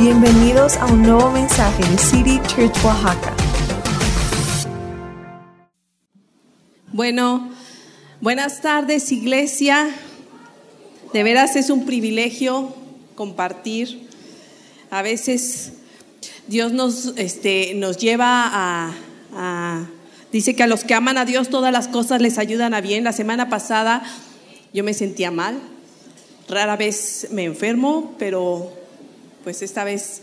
Bienvenidos a un nuevo mensaje de City Church Oaxaca. Bueno, buenas tardes iglesia. De veras es un privilegio compartir. A veces Dios nos, este, nos lleva a, a, Dice que a los que aman a Dios todas las cosas les ayudan a bien. La semana pasada yo me sentía mal. Rara vez me enfermo, pero pues esta vez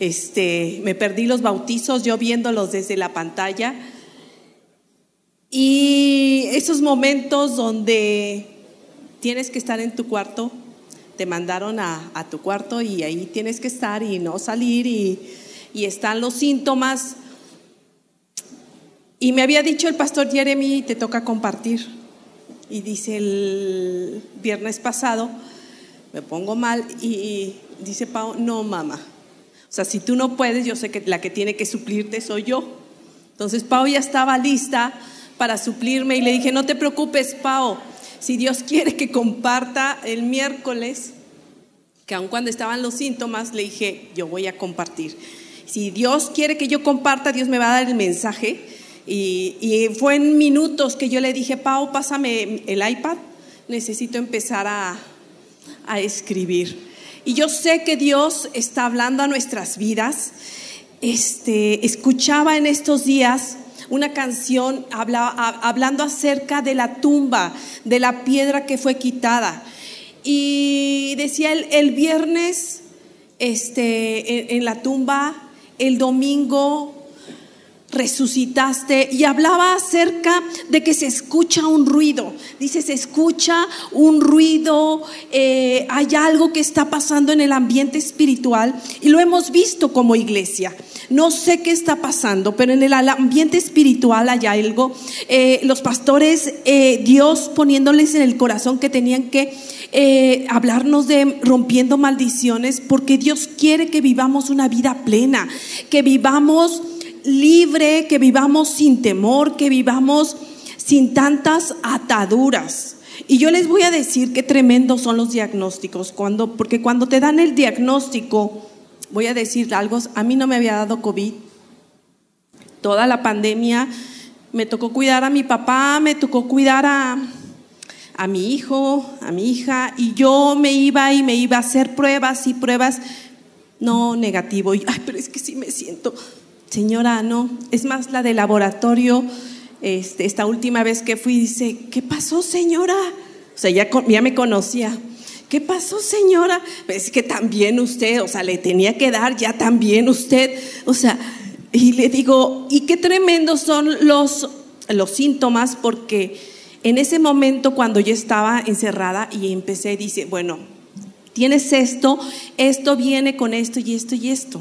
este, me perdí los bautizos yo viéndolos desde la pantalla. Y esos momentos donde tienes que estar en tu cuarto, te mandaron a, a tu cuarto y ahí tienes que estar y no salir y, y están los síntomas. Y me había dicho el pastor Jeremy, te toca compartir. Y dice el viernes pasado, me pongo mal y dice Pau, no mamá. O sea, si tú no puedes, yo sé que la que tiene que suplirte soy yo. Entonces Pau ya estaba lista para suplirme y le dije, no te preocupes, Pau, si Dios quiere que comparta el miércoles, que aun cuando estaban los síntomas, le dije, yo voy a compartir. Si Dios quiere que yo comparta, Dios me va a dar el mensaje. Y, y fue en minutos que yo le dije, Pau, pásame el iPad, necesito empezar a, a escribir. Y yo sé que Dios está hablando a nuestras vidas. Este, escuchaba en estos días una canción habla, hablando acerca de la tumba, de la piedra que fue quitada. Y decía el, el viernes este, en la tumba, el domingo resucitaste y hablaba acerca de que se escucha un ruido. Dice, se escucha un ruido, eh, hay algo que está pasando en el ambiente espiritual y lo hemos visto como iglesia. No sé qué está pasando, pero en el ambiente espiritual hay algo. Eh, los pastores, eh, Dios poniéndoles en el corazón que tenían que hablarnos de rompiendo maldiciones, porque Dios quiere que vivamos una vida plena, que vivamos libre, que vivamos sin temor, que vivamos sin tantas ataduras. Y yo les voy a decir qué tremendos son los diagnósticos, cuando, porque cuando te dan el diagnóstico, voy a decir algo, a mí no me había dado COVID. Toda la pandemia me tocó cuidar a mi papá, me tocó cuidar a, a mi hijo, a mi hija, y yo me iba y me iba a hacer pruebas y pruebas, no negativo, ay, pero es que sí me siento, señora, no, es más la de laboratorio, este, esta última vez que fui, dice, ¿qué pasó señora? O sea, ya, ya me conocía. ¿Qué pasó, señora? Es que también usted, o sea, le tenía que dar ya también usted, o sea, y le digo, y qué tremendos son los, los síntomas, porque en ese momento cuando yo estaba encerrada y empecé, dice, bueno, tienes esto, esto viene con esto y esto y esto.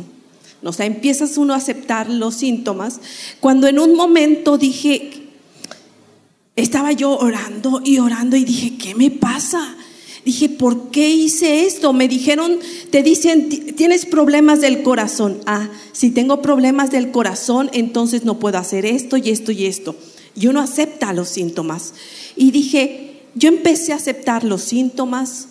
O sea, empiezas uno a aceptar los síntomas. Cuando en un momento dije, estaba yo orando y orando y dije, ¿qué me pasa? Dije, ¿por qué hice esto? Me dijeron, te dicen, tienes problemas del corazón. Ah, si tengo problemas del corazón, entonces no puedo hacer esto y esto y esto. Y uno acepta los síntomas. Y dije, yo empecé a aceptar los síntomas,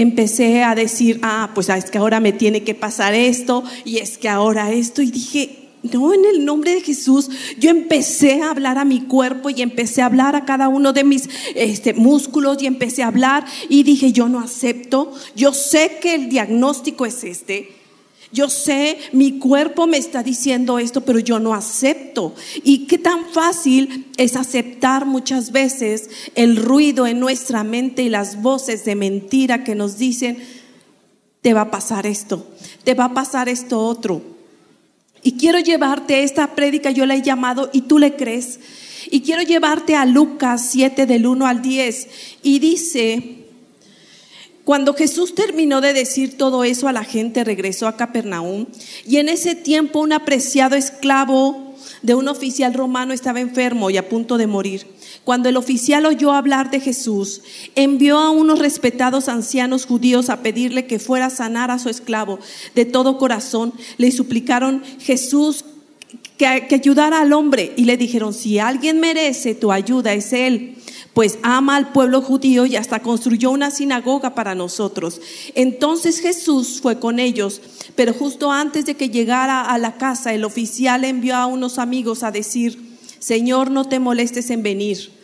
empecé a decir, ah, pues es que ahora me tiene que pasar esto y es que ahora esto. Y dije, no, en el nombre de Jesús, yo empecé a hablar a mi cuerpo y empecé a hablar a cada uno de mis este, músculos y empecé a hablar y dije, yo no acepto, yo sé que el diagnóstico es este. Yo sé, mi cuerpo me está diciendo esto, pero yo no acepto. Y qué tan fácil es aceptar muchas veces el ruido en nuestra mente y las voces de mentira que nos dicen, te va a pasar esto, te va a pasar esto otro. Y quiero llevarte esta prédica, yo la he llamado y tú le crees. Y quiero llevarte a Lucas 7 del 1 al 10. Y dice, cuando Jesús terminó de decir todo eso a la gente, regresó a Capernaum. Y en ese tiempo un apreciado esclavo de un oficial romano estaba enfermo y a punto de morir. Cuando el oficial oyó hablar de Jesús, envió a unos respetados ancianos judíos a pedirle que fuera a sanar a su esclavo de todo corazón. Le suplicaron Jesús que, que ayudara al hombre y le dijeron, si alguien merece tu ayuda es él pues ama al pueblo judío y hasta construyó una sinagoga para nosotros. Entonces Jesús fue con ellos, pero justo antes de que llegara a la casa, el oficial envió a unos amigos a decir, Señor, no te molestes en venir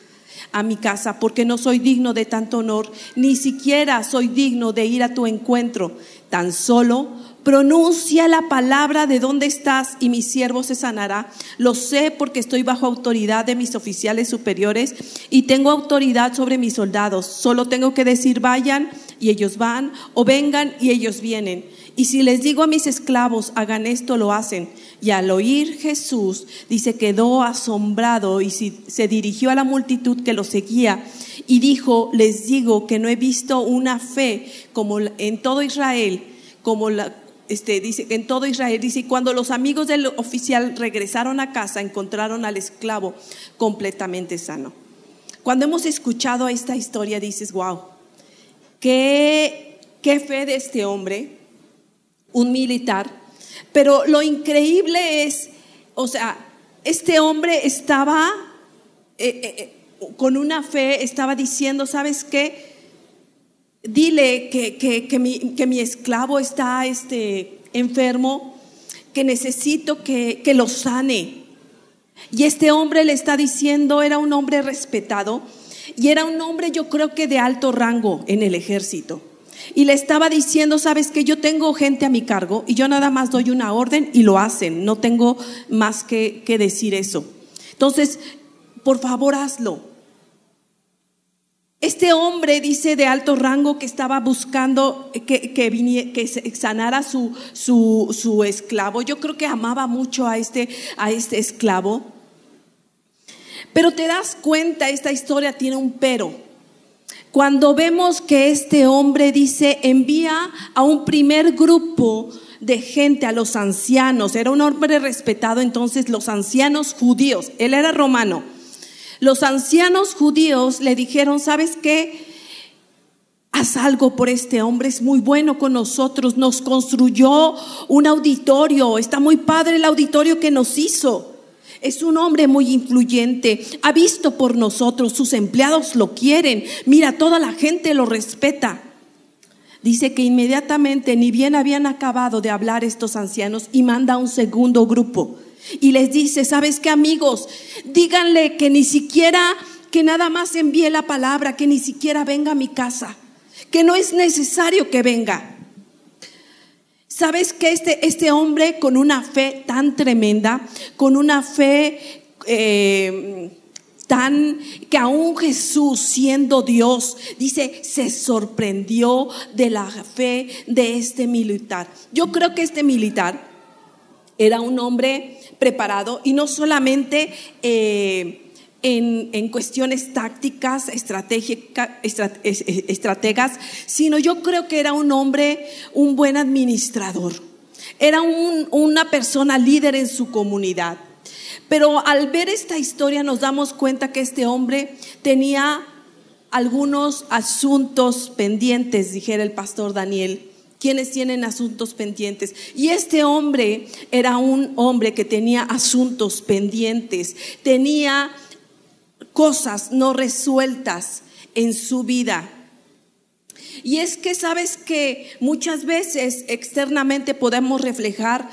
a mi casa, porque no soy digno de tanto honor, ni siquiera soy digno de ir a tu encuentro. Tan solo pronuncia la palabra de dónde estás y mi siervo se sanará. Lo sé porque estoy bajo autoridad de mis oficiales superiores y tengo autoridad sobre mis soldados. Solo tengo que decir vayan y ellos van, o vengan y ellos vienen. Y si les digo a mis esclavos, hagan esto, lo hacen. Y al oír Jesús, dice, quedó asombrado y se dirigió a la multitud que lo seguía y dijo, les digo que no he visto una fe como en todo Israel, como la, este, dice, en todo Israel, dice, cuando los amigos del oficial regresaron a casa, encontraron al esclavo completamente sano. Cuando hemos escuchado esta historia, dices, wow, qué, fe de este hombre, un militar, pero lo increíble es, o sea, este hombre estaba eh, eh, eh, con una fe, estaba diciendo, ¿sabes qué? Dile que, mi, esclavo está este, enfermo, que necesito que lo sane. Y este hombre le está diciendo, era un hombre respetado y era un hombre yo creo que de alto rango en el ejército y le estaba diciendo, sabes que yo tengo gente a mi cargo y yo nada más doy una orden y lo hacen, no tengo más que, decir eso. Entonces, por favor, hazlo. Este hombre dice de alto rango que estaba buscando que, que, que sanara su, su, su, esclavo. Yo creo que amaba mucho a este, a este esclavo. Pero te das cuenta, esta historia tiene un pero. Cuando vemos que este hombre dice, envía a un primer grupo de gente, a los ancianos, era un hombre respetado, entonces los ancianos judíos, él era romano, los ancianos judíos le dijeron, ¿sabes qué? Haz algo por este hombre, es muy bueno con nosotros, nos construyó un auditorio, está muy padre el auditorio que nos hizo. Es un hombre muy influyente, ha visto por nosotros, sus empleados lo quieren, mira, toda la gente lo respeta. Dice que inmediatamente, ni bien habían acabado de hablar estos ancianos, y manda un segundo grupo. Y les dice, ¿sabes qué amigos? Díganle que ni siquiera, que nada más envíe la palabra, que ni siquiera venga a mi casa, que no es necesario que venga. ¿Sabes que este, este hombre con una fe tan tremenda, con una fe eh, tan que aún Jesús siendo Dios, dice, se sorprendió de la fe de este militar. Yo creo que este militar era un hombre preparado y no solamente... Eh, en, cuestiones tácticas, estrategas, sino yo creo que era un hombre, un buen administrador. Era una persona líder en su comunidad. Pero al ver esta historia nos damos cuenta que este hombre tenía algunos asuntos pendientes, dijera el pastor Daniel quienes tienen asuntos pendientes. Y este hombre era un hombre que tenía asuntos pendientes, tenía cosas no resueltas en su vida. Y es que sabes que muchas veces externamente podemos reflejar,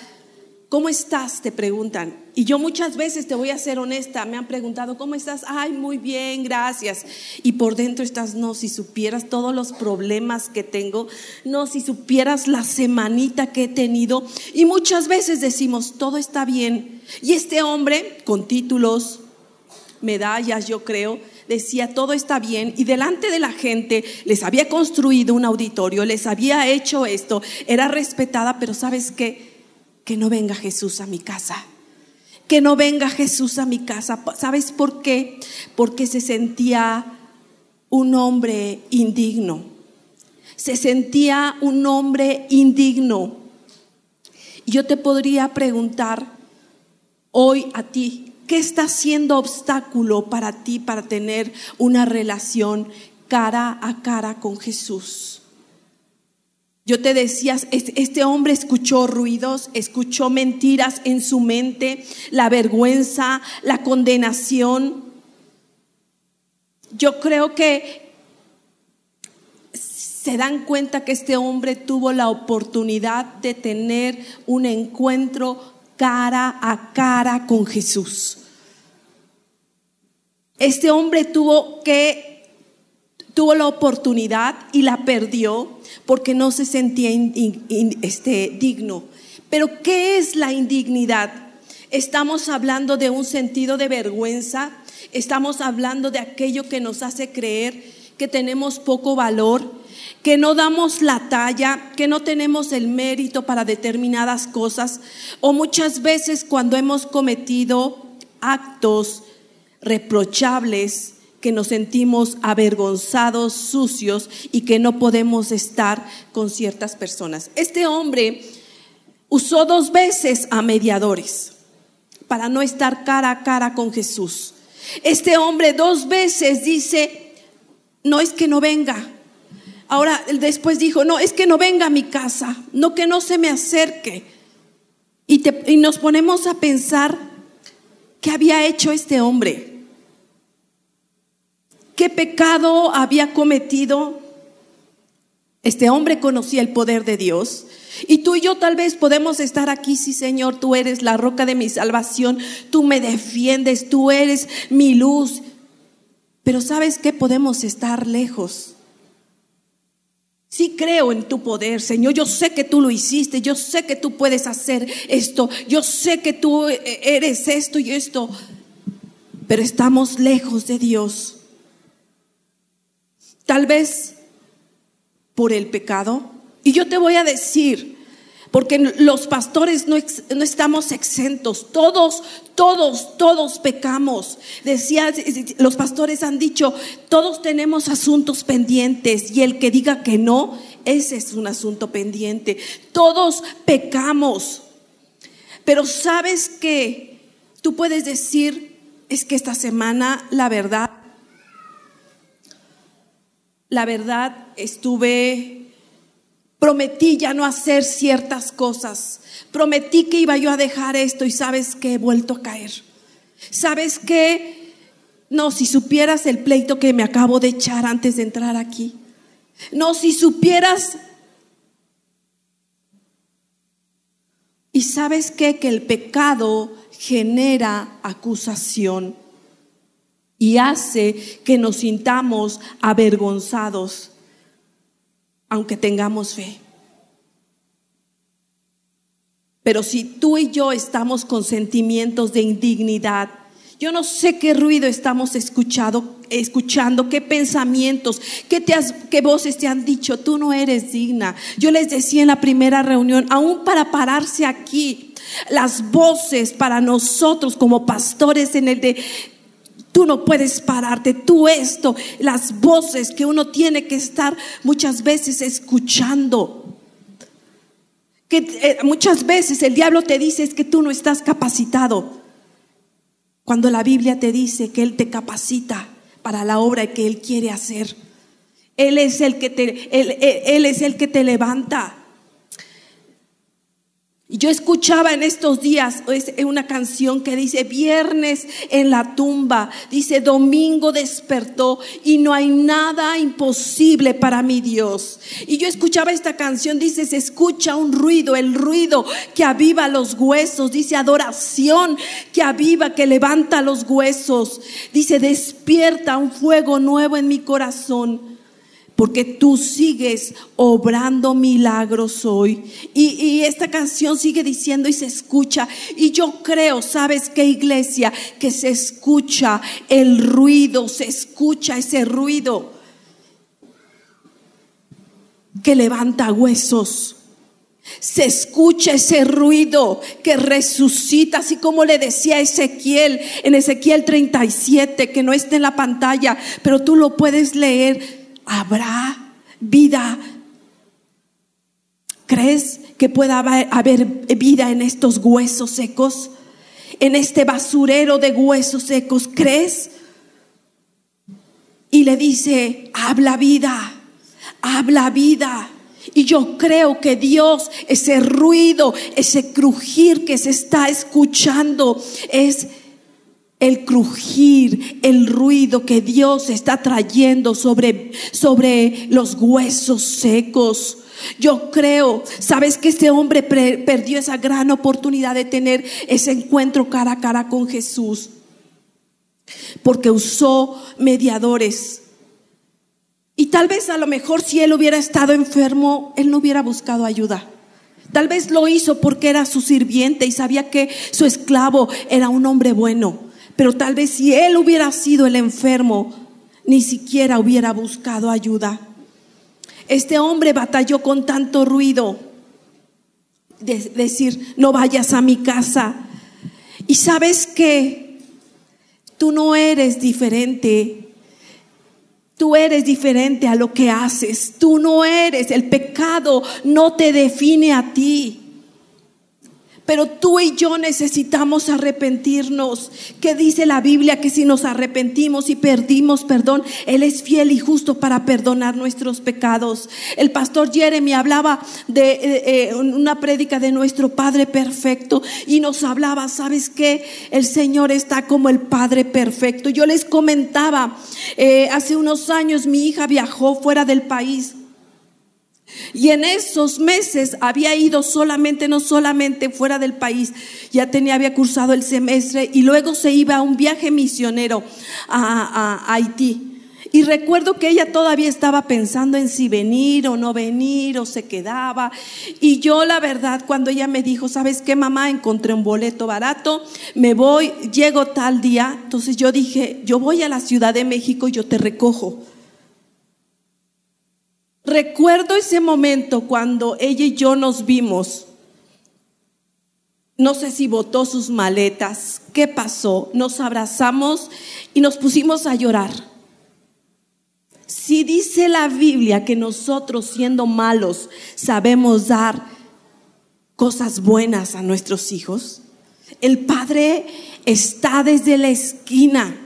¿cómo estás? Te preguntan. Y yo muchas veces, te voy a ser honesta, me han preguntado, ¿cómo estás? Ay, muy bien, gracias. Y por dentro estás, no, si supieras todos los problemas que tengo, no, si supieras la semanita que he tenido. Y muchas veces decimos, todo está bien. Y este hombre, con títulos, medallas, yo creo, decía, todo está bien, y delante de la gente les había construido un auditorio, les había hecho esto, era respetada, pero sabes qué? Que no venga Jesús a mi casa. Que no venga Jesús a mi casa. ¿Sabes por qué? Porque se sentía un hombre indigno. Se sentía un hombre indigno. Yo te podría preguntar hoy a ti, ¿Qué está siendo obstáculo para ti para tener una relación cara a cara con Jesús? Yo te decía, este hombre escuchó ruidos, escuchó mentiras en su mente, la vergüenza, la condenación. yo creo que se dan cuenta que este hombre tuvo la oportunidad de tener un encuentro cara a cara con Jesús. Este hombre tuvo que tuvo la oportunidad y la perdió porque no se sentía este, digno. Pero ¿qué es la indignidad? Estamos hablando de un sentido de vergüenza, estamos hablando de aquello que nos hace creer que tenemos poco valor, que no damos la talla, que no tenemos el mérito para determinadas cosas, o muchas veces cuando hemos cometido actos reprochables, que nos sentimos avergonzados, sucios y que no podemos estar con ciertas personas. Este hombre usó dos veces a mediadores para no estar cara a cara con Jesús. Este hombre dos veces dice, no es que no venga. Ahora después dijo, no, es que no venga a mi casa, no que no se me acerque. Y, y nos ponemos a pensar, ¿qué había hecho este hombre? qué pecado había cometido. Este hombre conocía el poder de Dios. Y tú y yo tal vez podemos estar aquí, sí Señor, tú eres la roca de mi salvación, tú me defiendes, tú eres mi luz. Pero sabes que podemos estar lejos. Sí creo en tu poder, Señor. Yo sé que tú lo hiciste. Yo sé que tú puedes hacer esto. Yo sé que tú eres esto y esto. Pero estamos lejos de Dios. Tal vez por el pecado. Y yo te voy a decir, porque los pastores no, no, estamos exentos, todos, todos, todos pecamos. Decía, los pastores han dicho, todos tenemos asuntos pendientes y el que diga que no, ese es un asunto pendiente. Todos pecamos. Pero sabes que tú puedes decir, es que esta semana la verdad la verdad, estuve, prometí ya no hacer ciertas cosas. Prometí que iba yo a dejar esto y sabes que he vuelto a caer. ¿Sabes qué? No, si supieras el pleito que me acabo de echar antes de entrar aquí. No, si supieras... Y sabes? Que el pecado genera acusación y hace que nos sintamos avergonzados, aunque tengamos fe. Pero si tú y yo estamos con sentimientos de indignidad, yo no sé qué ruido estamos escuchando, escuchando qué pensamientos, qué, te qué voces te han dicho, tú no eres digna. Yo les decía en la primera reunión, aún para pararse aquí, las voces para nosotros como pastores en el de Tú no puedes pararte, tú esto, las voces que uno tiene que estar muchas veces escuchando. Que eh, muchas veces el diablo te dice es que tú no estás capacitado. Cuando la Biblia te dice que Él te capacita para la obra que Él quiere hacer. Él es el que te, él es el que te levanta. Yo escuchaba en estos días una canción que dice viernes en la tumba, dice domingo despertó y no hay nada imposible para mi Dios. Y yo escuchaba esta canción, dice se escucha un ruido, el ruido que aviva los huesos, dice adoración que aviva, que levanta los huesos, dice despierta un fuego nuevo en mi corazón porque tú sigues obrando milagros hoy. Y, esta canción sigue diciendo y se escucha. Y yo creo, ¿sabes qué iglesia? Que se escucha el ruido, se escucha ese ruido que levanta huesos. Se escucha ese ruido que resucita, así como le decía Ezequiel en Ezequiel 37, que no está en la pantalla, pero tú lo puedes leer habrá vida. ¿Crees que pueda haber vida en estos huesos secos? En este basurero de huesos secos, ¿crees? Y le dice, habla vida, habla vida. Y yo creo que Dios, ese ruido, ese crujir que se está escuchando, es el crujir, el ruido que Dios está trayendo sobre, sobre los huesos secos. Yo creo, sabes que este hombre perdió esa gran oportunidad de tener ese encuentro cara a cara con Jesús, porque usó mediadores. Y tal vez a lo mejor si él hubiera estado enfermo, él no hubiera buscado ayuda. Tal vez lo hizo porque era su sirviente y sabía que su esclavo era un hombre bueno. Pero tal vez si él hubiera sido el enfermo, ni siquiera hubiera buscado ayuda. Este hombre batalló con tanto ruido, de decir, no vayas a mi casa. Y sabes que tú no eres diferente. Tú eres diferente a lo que haces. Tú no eres. El pecado no te define a ti. Pero tú y yo necesitamos arrepentirnos. ¿Qué dice la Biblia? Que si nos arrepentimos y perdimos perdón, Él es fiel y justo para perdonar nuestros pecados. El pastor Jeremy hablaba de eh, eh, una prédica de nuestro Padre perfecto y nos hablaba, ¿sabes qué? El Señor está como el Padre perfecto. Yo les comentaba, eh, hace unos años mi hija viajó fuera del país y en esos meses había ido solamente, no solamente fuera del país, ya tenía, había cursado el semestre y luego se iba a un viaje misionero a, Haití. Y recuerdo que ella todavía estaba pensando en si venir o no venir o se quedaba. Y yo la verdad, cuando ella me dijo, ¿sabes qué, mamá? Encontré un boleto barato, me voy, llego tal día. Entonces yo dije, yo voy a la Ciudad de México y yo te recojo. Recuerdo ese momento cuando ella y yo nos vimos. No sé si botó sus maletas, qué pasó. Nos abrazamos y nos pusimos a llorar. Si dice la Biblia que nosotros siendo malos sabemos dar cosas buenas a nuestros hijos, el Padre está desde la esquina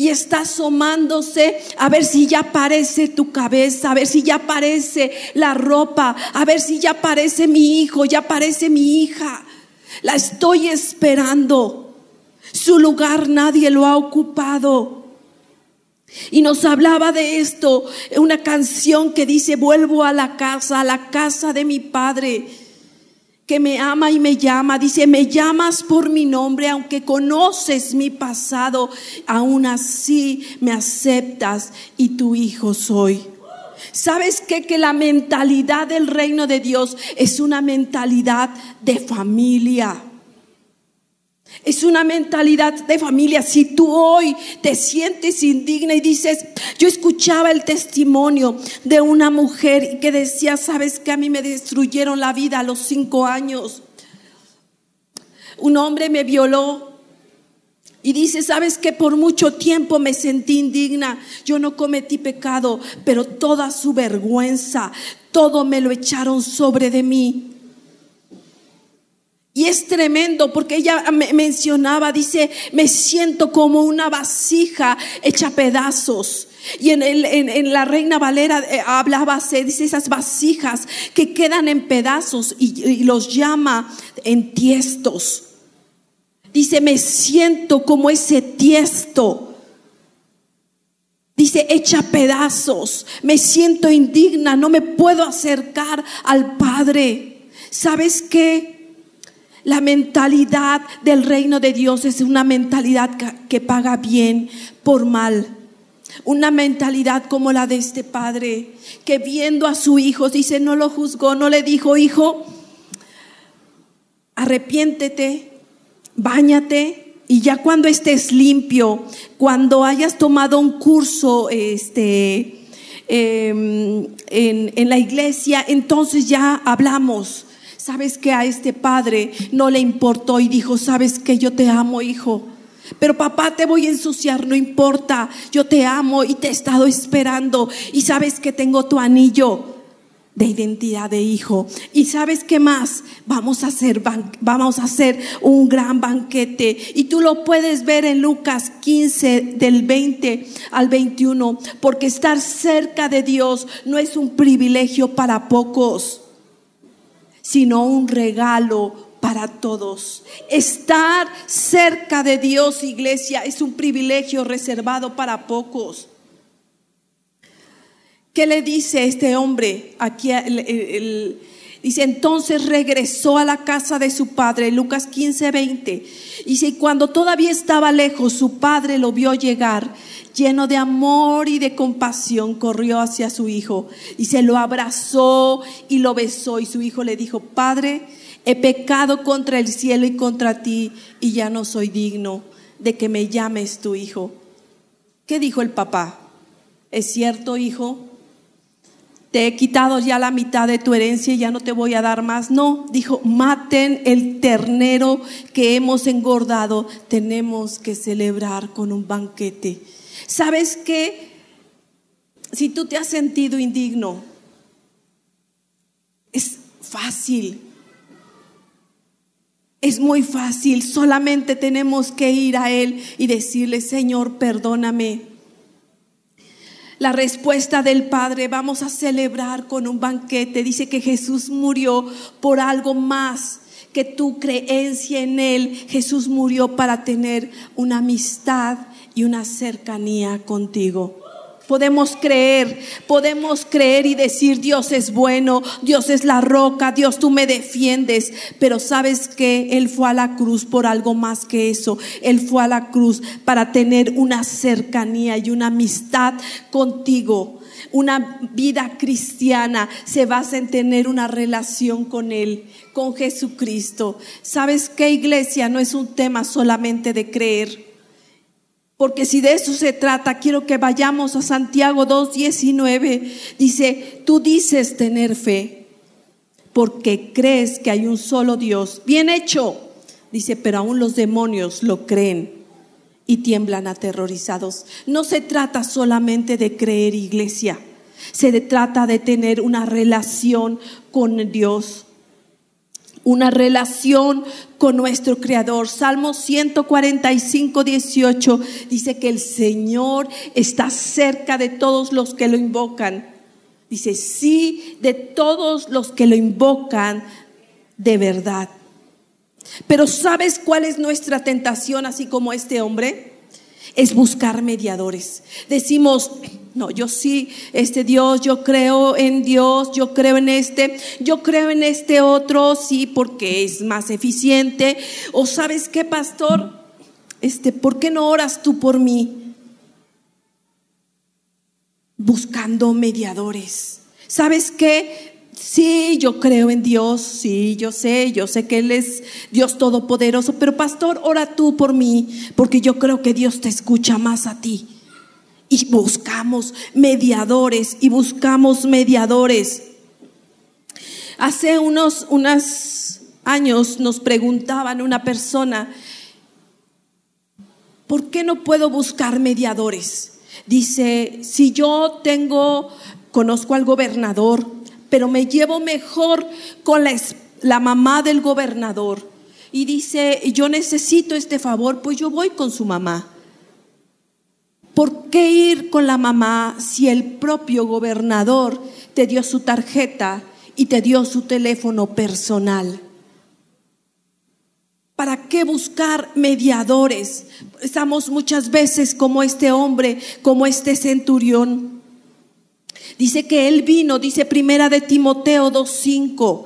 y está asomándose a ver si ya aparece tu cabeza, a ver si ya aparece la ropa, a ver si ya aparece mi hijo, ya aparece mi hija. La estoy esperando. Su lugar nadie lo ha ocupado. Y nos hablaba de esto, una canción que dice, vuelvo a la casa, a la casa de mi padre que me ama y me llama. Dice, me llamas por mi nombre, aunque conoces mi pasado, aún así me aceptas y tu hijo soy. ¿Sabes qué? Que la mentalidad del reino de Dios es una mentalidad de familia. Es una mentalidad de familia. Si tú hoy te sientes indigna y dices, yo escuchaba el testimonio de una mujer que decía, sabes que a mí me destruyeron la vida a los cinco años. Un hombre me violó y dice, sabes que por mucho tiempo me sentí indigna. Yo no cometí pecado, pero toda su vergüenza, todo me lo echaron sobre de mí. Y es tremendo porque ella mencionaba, dice, me siento como una vasija hecha pedazos. Y en, el, en, la Reina Valera eh, hablaba, se dice esas vasijas que quedan en pedazos y, y los llama en tiestos. Dice, me siento como ese tiesto. Dice, hecha pedazos. Me siento indigna, no me puedo acercar al Padre. ¿Sabes qué? La mentalidad del reino de Dios es una mentalidad que paga bien por mal. Una mentalidad como la de este padre, que viendo a su hijo, dice, no lo juzgó, no le dijo, hijo, arrepiéntete, báñate y ya cuando estés limpio, cuando hayas tomado un curso este, em, en, en la iglesia, entonces ya hablamos ¿Sabes que a este padre no le importó y dijo, sabes que yo te amo, hijo? Pero papá, te voy a ensuciar, no importa. Yo te amo y te he estado esperando. Y sabes que tengo tu anillo de identidad de hijo. Y sabes qué más? Vamos a hacer vamos a hacer un gran banquete y tú lo puedes ver en Lucas 15 del 20 al 21, porque estar cerca de Dios no es un privilegio para pocos sino un regalo para todos. Estar cerca de Dios, iglesia, es un privilegio reservado para pocos. ¿Qué le dice este hombre aquí? dice, entonces regresó a la casa de su padre, Lucas 15, 20. Dice, cuando todavía estaba lejos, su padre lo vio llegar, lleno de amor y de compasión, corrió hacia su hijo y se lo abrazó y lo besó. Y su hijo le dijo, Padre, he pecado contra el cielo y contra ti y ya no soy digno de que me llames tu hijo. ¿Qué dijo el papá? ¿Es cierto, hijo? te he quitado ya la mitad de tu herencia y ya no te voy a dar más. No, dijo, maten el ternero que hemos engordado, tenemos que celebrar con un banquete. ¿Sabes qué? Si tú te has sentido indigno, es fácil. Es muy fácil, solamente tenemos que ir a Él y decirle, Señor, perdóname la respuesta del Padre, vamos a celebrar con un banquete. Dice que Jesús murió por algo más que tu creencia en Él. Jesús murió para tener una amistad y una cercanía contigo. Podemos creer, podemos creer y decir Dios es bueno, Dios es la roca, Dios tú me defiendes, pero sabes que Él fue a la cruz por algo más que eso. Él fue a la cruz para tener una cercanía y una amistad contigo. Una vida cristiana se basa en tener una relación con Él, con Jesucristo. ¿Sabes qué iglesia? No es un tema solamente de creer. Porque si de eso se trata, quiero que vayamos a Santiago 2.19. Dice, tú dices tener fe porque crees que hay un solo Dios. Bien hecho. Dice, pero aún los demonios lo creen y tiemblan aterrorizados. No se trata solamente de creer iglesia. Se trata de tener una relación con Dios una relación con nuestro Creador. Salmo 145, 18 dice que el Señor está cerca de todos los que lo invocan. Dice, sí, de todos los que lo invocan de verdad. Pero ¿sabes cuál es nuestra tentación, así como este hombre? Es buscar mediadores. Decimos, no, yo sí, este Dios, yo creo en Dios, yo creo en este, yo creo en este otro, sí, porque es más eficiente. O sabes qué, pastor, este, ¿por qué no oras tú por mí? Buscando mediadores. ¿Sabes qué? Sí, yo creo en Dios, sí, yo sé, yo sé que Él es Dios todopoderoso, pero pastor, ora tú por mí, porque yo creo que Dios te escucha más a ti y buscamos mediadores y buscamos mediadores. Hace unos, años nos preguntaban una persona, ¿por qué no puedo buscar mediadores? Dice, si yo tengo, conozco al gobernador, pero me llevo mejor con la, la mamá del gobernador. Y dice, yo necesito este favor, pues yo voy con su mamá. ¿Por qué ir con la mamá si el propio gobernador te dio su tarjeta y te dio su teléfono personal? ¿Para qué buscar mediadores? Estamos muchas veces como este hombre, como este centurión. Dice que él vino, dice primera de Timoteo 2.5.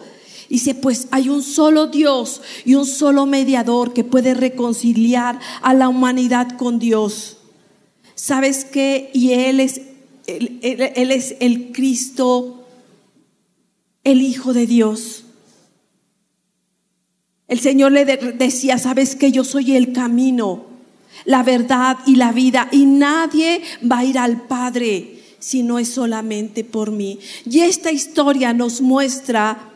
Dice, pues hay un solo Dios y un solo mediador que puede reconciliar a la humanidad con Dios. ¿Sabes qué? Y Él es, él, es el Cristo, el Hijo de Dios. El Señor le decía, ¿sabes qué? Yo soy el camino, la verdad y la vida. Y nadie va a ir al Padre si no es solamente por mí. Y esta historia nos muestra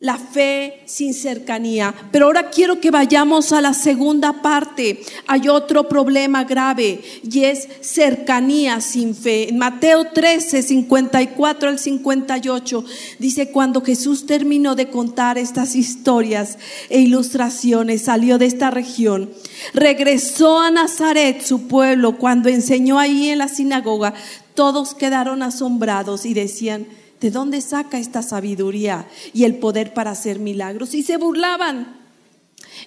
la fe sin cercanía. Pero ahora quiero que vayamos a la segunda parte. Hay otro problema grave y es cercanía sin fe. En Mateo 13, 54 al 58 dice, cuando Jesús terminó de contar estas historias e ilustraciones, salió de esta región, regresó a Nazaret, su pueblo, cuando enseñó ahí en la sinagoga, todos quedaron asombrados y decían, ¿De dónde saca esta sabiduría y el poder para hacer milagros? Y se burlaban.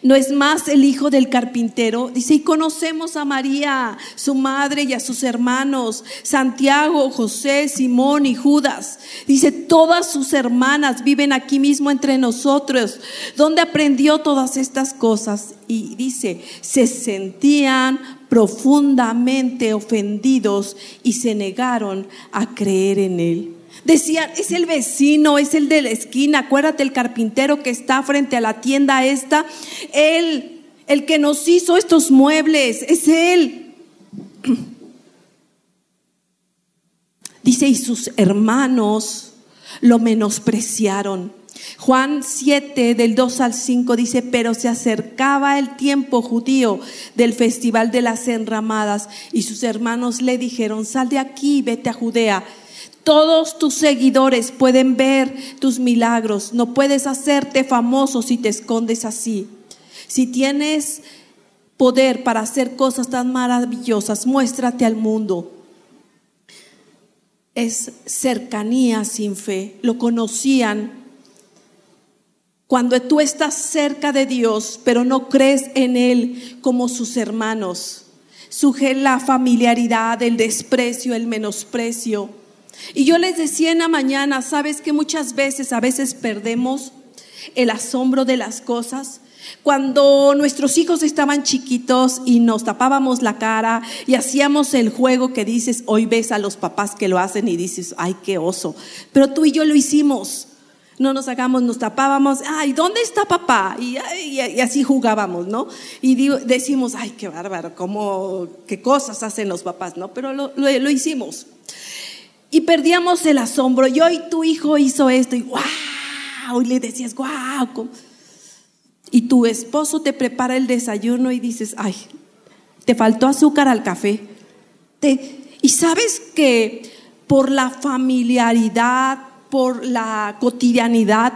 No es más el hijo del carpintero. Dice, y conocemos a María, su madre y a sus hermanos, Santiago, José, Simón y Judas. Dice, todas sus hermanas viven aquí mismo entre nosotros. ¿Dónde aprendió todas estas cosas? Y dice, se sentían profundamente ofendidos y se negaron a creer en él. Decían, es el vecino, es el de la esquina, acuérdate el carpintero que está frente a la tienda esta, él, el que nos hizo estos muebles, es él. Dice, y sus hermanos lo menospreciaron. Juan 7 del 2 al 5 dice, pero se acercaba el tiempo judío del festival de las enramadas y sus hermanos le dijeron, sal de aquí, vete a Judea todos tus seguidores pueden ver tus milagros. No puedes hacerte famoso si te escondes así. Si tienes poder para hacer cosas tan maravillosas, muéstrate al mundo. Es cercanía sin fe. Lo conocían. Cuando tú estás cerca de Dios, pero no crees en Él como sus hermanos, surge la familiaridad, el desprecio, el menosprecio. Y yo les decía en la mañana, sabes que muchas veces, a veces perdemos el asombro de las cosas. Cuando nuestros hijos estaban chiquitos y nos tapábamos la cara y hacíamos el juego que dices, hoy ves a los papás que lo hacen y dices, ay, qué oso. Pero tú y yo lo hicimos. No nos hagamos, nos tapábamos, ay, ¿dónde está papá? Y, así jugábamos, ¿no? Y decimos, ay, qué bárbaro, cómo, qué cosas hacen los papás, ¿no? Pero lo hicimos y perdíamos el asombro. Y hoy tu hijo hizo esto y wow, y le decías, wow. Y tu esposo te prepara el desayuno y dices, ay, te faltó azúcar al café. y sabes que por la familiaridad, por la cotidianidad,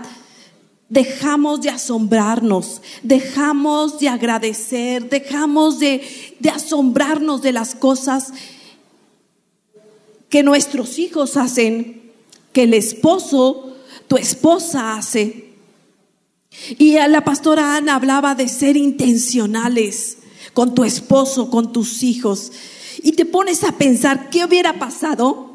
dejamos de asombrarnos, dejamos de agradecer, dejamos de, de asombrarnos de las cosas que nuestros hijos hacen, que el esposo, tu esposa hace. Y la pastora Ana hablaba de ser intencionales con tu esposo, con tus hijos. Y te pones a pensar, ¿qué hubiera pasado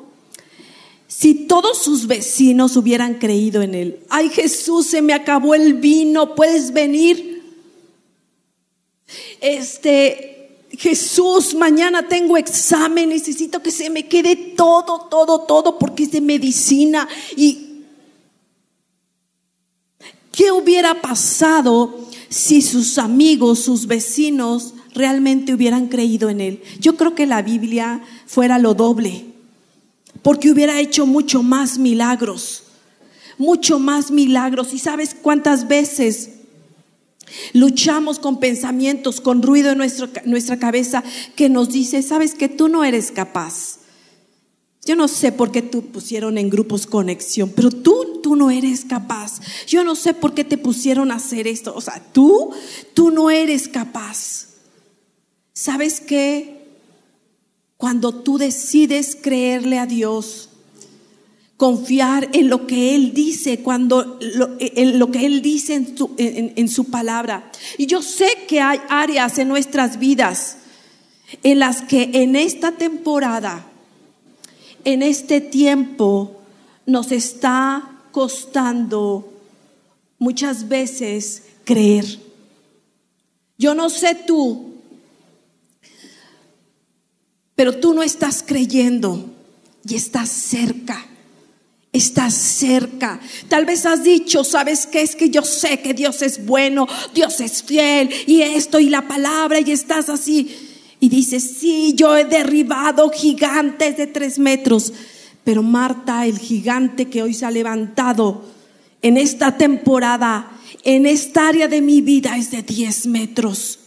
si todos sus vecinos hubieran creído en él? Ay Jesús, se me acabó el vino, puedes venir. Este, Jesús, mañana tengo examen, necesito que se me quede todo, todo, todo, porque es de medicina. ¿Y qué hubiera pasado si sus amigos, sus vecinos, realmente hubieran creído en Él? Yo creo que la Biblia fuera lo doble, porque hubiera hecho mucho más milagros, mucho más milagros. ¿Y sabes cuántas veces? Luchamos con pensamientos, con ruido en nuestra cabeza que nos dice, sabes que tú no eres capaz. Yo no sé por qué te pusieron en grupos conexión, pero tú, tú no eres capaz. Yo no sé por qué te pusieron a hacer esto. O sea, tú, tú no eres capaz. ¿Sabes qué? Cuando tú decides creerle a Dios, confiar en lo que Él dice, cuando en lo que Él dice en su, en su palabra. Y yo sé que hay áreas en nuestras vidas en las que en esta temporada, en este tiempo, nos está costando muchas veces creer. Yo no sé tú, pero tú no estás creyendo y estás cerca estás cerca. Tal vez has dicho, ¿sabes qué? Es que yo sé que Dios es bueno, Dios es fiel y esto y la palabra y estás así. Y dices, sí, yo he derribado gigantes de tres metros. Pero Marta, el gigante que hoy se ha levantado en esta temporada, en esta área de mi vida es de diez metros.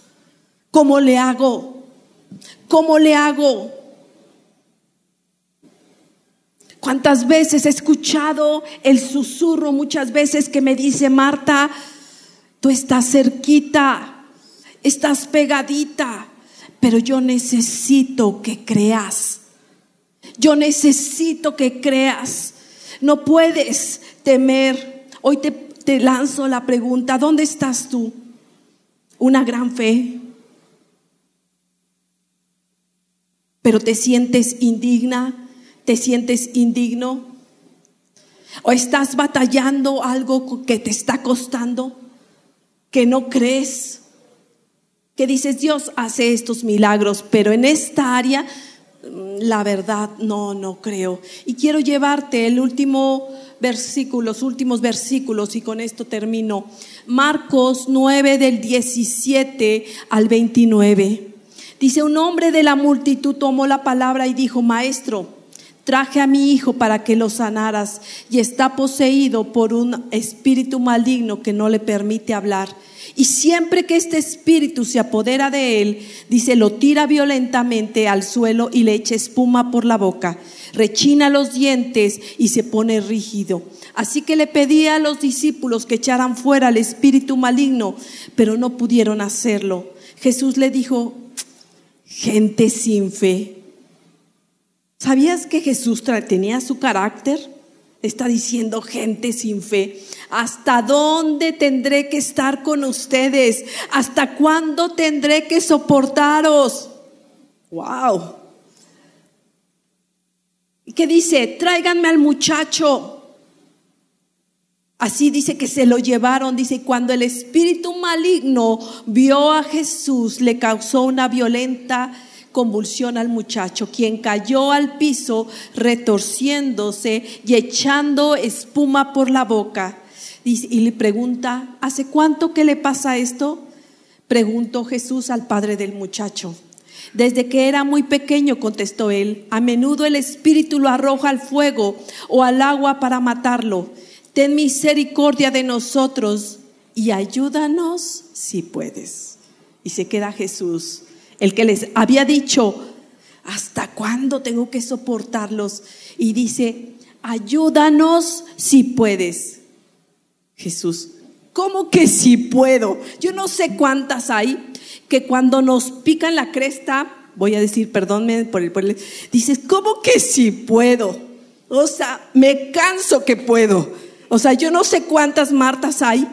¿Cómo le hago? ¿Cómo le hago? ¿Cuántas veces he escuchado el susurro muchas veces que me dice, Marta, tú estás cerquita, estás pegadita, pero yo necesito que creas. Yo necesito que creas. No puedes temer. Hoy te, te lanzo la pregunta, ¿dónde estás tú? Una gran fe. Pero te sientes indigna, te sientes indigno. O estás batallando algo que te está costando, que no crees, que dices, Dios hace estos milagros, pero en esta área, mm, la verdad, no, no creo. Y quiero llevarte el último versículo, los últimos versículos, y con esto termino. Marcos 9 del 17 al 29. Dice, un hombre de la multitud tomó la palabra y dijo, maestro, traje a mi hijo para que lo sanaras y está poseído por un espíritu maligno que no le permite hablar. Y siempre que este espíritu se apodera de él, dice, lo tira violentamente al suelo y le echa espuma por la boca, rechina los dientes y se pone rígido. Así que le pedía a los discípulos que echaran fuera al espíritu maligno, pero no pudieron hacerlo. Jesús le dijo, gente sin fe. ¿Sabías que Jesús tenía su carácter? Está diciendo gente sin fe. ¿Hasta dónde tendré que estar con ustedes? ¿Hasta cuándo tendré que soportaros? Wow. ¿Qué dice? Tráiganme al muchacho. Así dice que se lo llevaron, dice, cuando el espíritu maligno vio a Jesús, le causó una violenta convulsión al muchacho, quien cayó al piso retorciéndose y echando espuma por la boca. Y le pregunta, ¿hace cuánto que le pasa esto? Preguntó Jesús al padre del muchacho. Desde que era muy pequeño, contestó él, a menudo el espíritu lo arroja al fuego o al agua para matarlo. Ten misericordia de nosotros y ayúdanos si puedes. Y se queda Jesús el que les había dicho, ¿hasta cuándo tengo que soportarlos? Y dice, ayúdanos si puedes. Jesús, ¿cómo que si puedo? Yo no sé cuántas hay que cuando nos pican la cresta, voy a decir, perdónme por el, por dices, ¿cómo que si puedo? O sea, me canso que puedo. O sea, yo no sé cuántas Martas hay.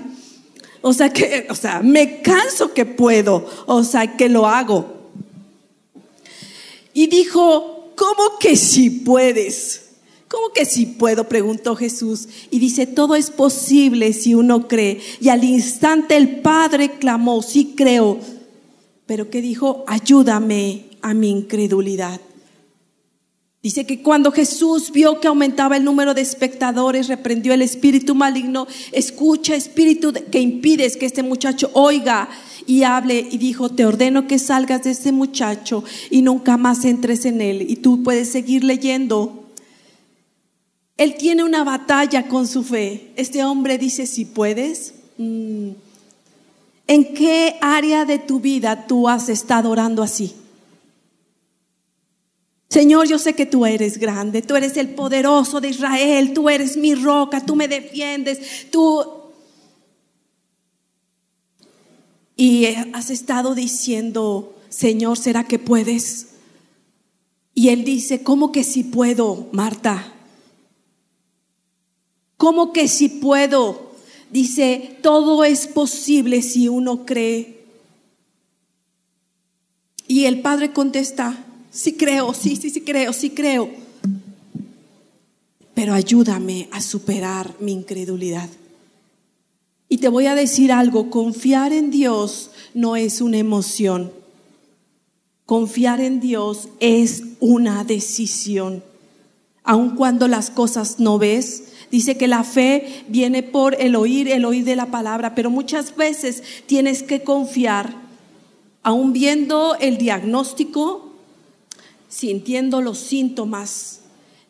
O sea, que, o sea, me canso que puedo. O sea, que lo hago. Y dijo, ¿cómo que si puedes? ¿Cómo que si puedo? preguntó Jesús. Y dice, todo es posible si uno cree. Y al instante el Padre clamó, sí creo. Pero que dijo, ayúdame a mi incredulidad. Dice que cuando Jesús vio que aumentaba el número de espectadores, reprendió el espíritu maligno. Escucha, espíritu que impides que este muchacho oiga y hable y dijo, te ordeno que salgas de ese muchacho y nunca más entres en él. Y tú puedes seguir leyendo. Él tiene una batalla con su fe. Este hombre dice, si puedes. Mm, ¿En qué área de tu vida tú has estado orando así? Señor, yo sé que tú eres grande, tú eres el poderoso de Israel, tú eres mi roca, tú me defiendes, tú y has estado diciendo, Señor, ¿será que puedes? Y él dice, ¿cómo que si puedo, Marta? ¿Cómo que si puedo? Dice, todo es posible si uno cree. Y el padre contesta, sí creo, sí, sí, sí creo, sí creo. Pero ayúdame a superar mi incredulidad. Y te voy a decir algo, confiar en Dios no es una emoción. Confiar en Dios es una decisión. Aun cuando las cosas no ves, dice que la fe viene por el oír, el oír de la palabra, pero muchas veces tienes que confiar, aun viendo el diagnóstico, sintiendo los síntomas,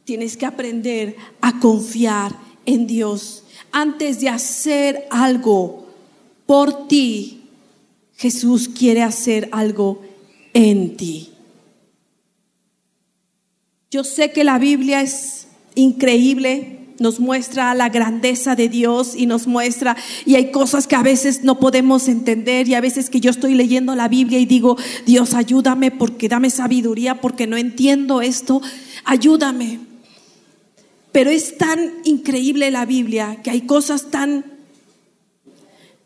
tienes que aprender a confiar en Dios antes de hacer algo por ti, Jesús quiere hacer algo en ti. Yo sé que la Biblia es increíble, nos muestra la grandeza de Dios y nos muestra, y hay cosas que a veces no podemos entender y a veces que yo estoy leyendo la Biblia y digo, Dios ayúdame porque dame sabiduría porque no entiendo esto, ayúdame. Pero es tan increíble la Biblia que hay cosas tan,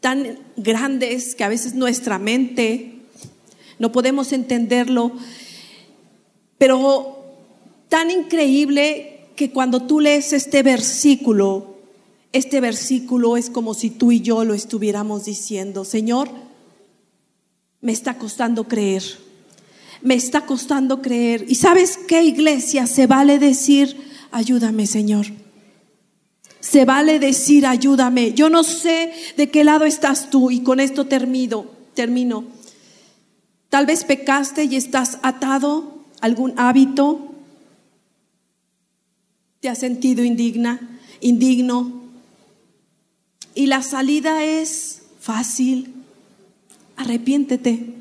tan grandes que a veces nuestra mente no podemos entenderlo, pero tan increíble que cuando tú lees este versículo, este versículo es como si tú y yo lo estuviéramos diciendo, Señor, me está costando creer, me está costando creer. ¿Y sabes qué, iglesia? Se vale decir, ayúdame, Señor. Se vale decir, ayúdame. Yo no sé de qué lado estás tú y con esto termino, termino. Tal vez pecaste y estás atado a algún hábito. Te has sentido indigna, indigno. Y la salida es fácil. Arrepiéntete.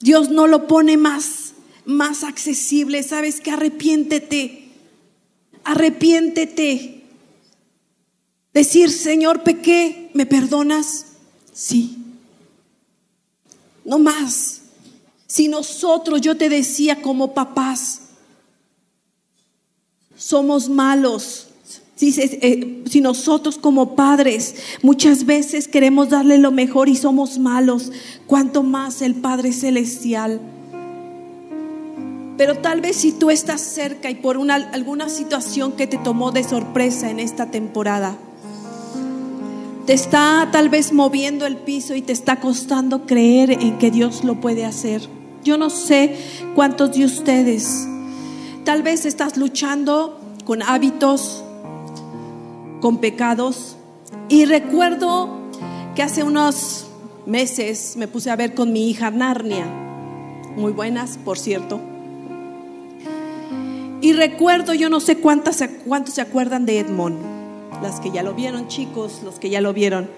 Dios no lo pone más más accesible. ¿Sabes que Arrepiéntete. Arrepiéntete. Decir, Señor, pequé, ¿me perdonas? Sí no más. Si nosotros, yo te decía como papás, somos malos, si, eh, si, nosotros como padres muchas veces queremos darle lo mejor y somos malos, cuanto más el Padre Celestial. Pero tal vez si tú estás cerca y por una, alguna situación que te tomó de sorpresa en esta temporada, te está tal vez moviendo el piso y te está costando creer en que Dios lo puede hacer. Yo no sé cuántos de ustedes, tal vez estás luchando con hábitos, con pecados. Y recuerdo que hace unos meses me puse a ver con mi hija Narnia, muy buenas, por cierto. Y recuerdo, yo no sé cuántas, cuántos se acuerdan de Edmond las que ya lo vieron, chicos, los que ya lo vieron.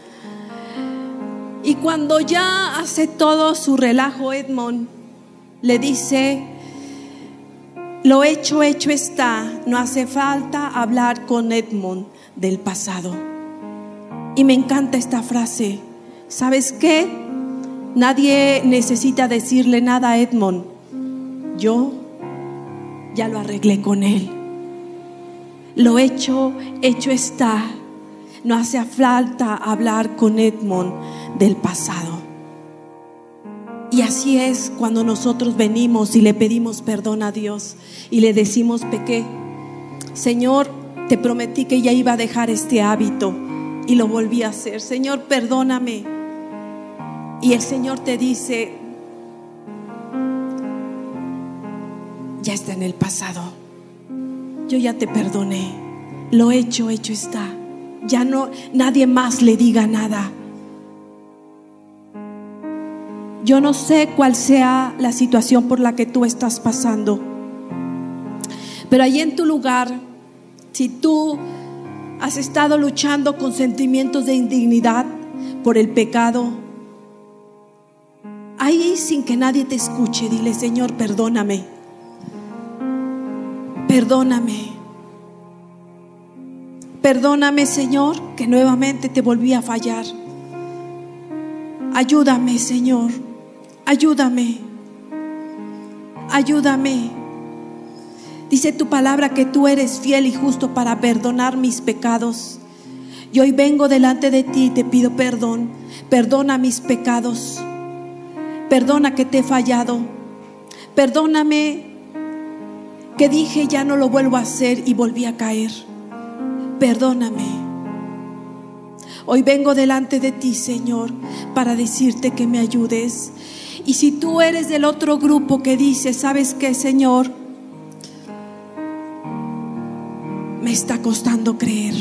Y cuando ya hace todo su relajo, Edmond le dice, lo hecho, hecho está, no hace falta hablar con Edmond del pasado. Y me encanta esta frase, ¿sabes qué? Nadie necesita decirle nada a Edmond, yo ya lo arreglé con él. Lo hecho, hecho está. No hace falta hablar con Edmond del pasado. Y así es cuando nosotros venimos y le pedimos perdón a Dios y le decimos, pequé, Señor, te prometí que ya iba a dejar este hábito y lo volví a hacer. Señor, perdóname. Y el Señor te dice, ya está en el pasado yo ya te perdoné. Lo hecho, hecho está. Ya no, nadie más le diga nada. Yo no sé cuál sea la situación por la que tú estás pasando, pero allí en tu lugar, si tú has estado luchando con sentimientos de indignidad por el pecado, ahí sin que nadie te escuche, dile, Señor, perdóname perdóname. Perdóname, Señor, que nuevamente te volví a fallar. Ayúdame, Señor. Ayúdame. Ayúdame. Dice tu palabra que tú eres fiel y justo para perdonar mis pecados. Y hoy vengo delante de ti y te pido perdón. Perdona mis pecados. Perdona que te he fallado. Perdóname que dije ya no lo vuelvo a hacer y volví a caer. Perdóname. Hoy vengo delante de ti, Señor, para decirte que me ayudes. Y si tú eres del otro grupo que dice, ¿sabes qué, Señor? Me está costando creer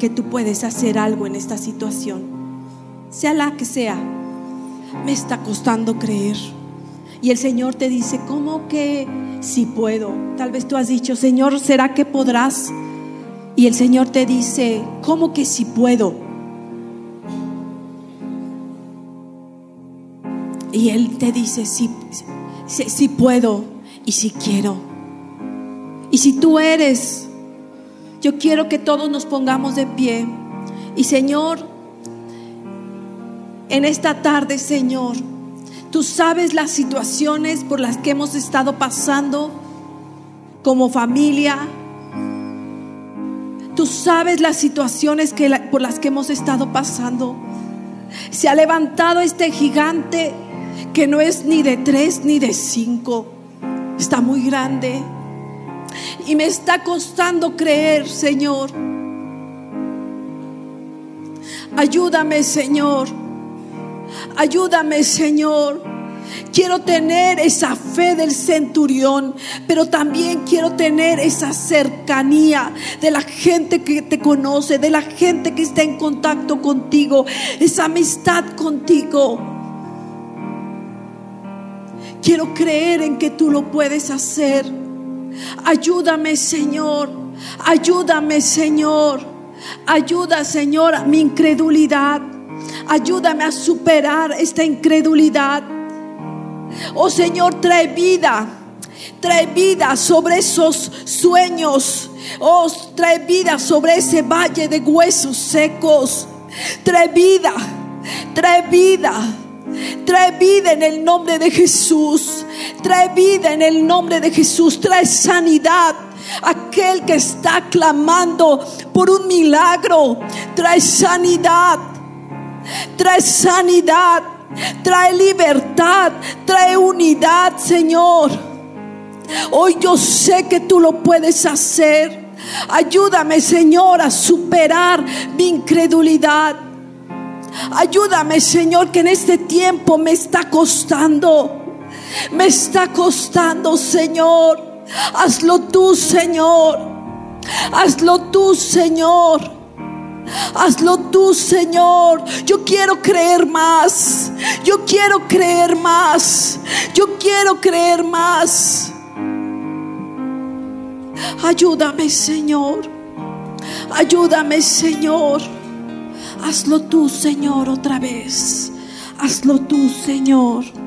que tú puedes hacer algo en esta situación. Sea la que sea, me está costando creer. Y el Señor te dice, ¿cómo que si puedo? Tal vez tú has dicho, Señor, ¿será que podrás? Y el Señor te dice, ¿cómo que si puedo? Y Él te dice, sí, sí, puedo y si quiero. Y si tú eres, yo quiero que todos nos pongamos de pie. Y Señor, en esta tarde, Señor, Tú sabes las situaciones por las que hemos estado pasando como familia. Tú sabes las situaciones que, por las que hemos estado pasando. Se ha levantado este gigante que no es ni de tres ni de cinco. Está muy grande. Y me está costando creer, Señor. Ayúdame, Señor. Ayúdame, Señor. Quiero tener esa fe del centurión, pero también quiero tener esa cercanía de la gente que te conoce, de la gente que está en contacto contigo, esa amistad contigo. Quiero creer en que tú lo puedes hacer. Ayúdame, Señor. Ayúdame, Señor. Ayuda, Señor, a mi incredulidad. Ayúdame a superar esta incredulidad. Oh Señor, trae vida. Trae vida sobre esos sueños. Oh, trae vida sobre ese valle de huesos secos. Trae vida. Trae vida. Trae vida en el nombre de Jesús. Trae vida en el nombre de Jesús. Trae sanidad. Aquel que está clamando por un milagro. Trae sanidad. Trae sanidad. Trae libertad. Trae unidad, Señor. Hoy yo sé que tú lo puedes hacer. Ayúdame, Señor, a superar mi incredulidad. Ayúdame, Señor, que en este tiempo me está costando. Me está costando, Señor. Hazlo tú, Señor. Hazlo tú, Señor. Hazlo tú, Señor. Yo quiero creer más. Yo quiero creer más. Yo quiero creer más. Ayúdame, Señor. Ayúdame, Señor. Hazlo tú, Señor, otra vez. Hazlo tú, Señor.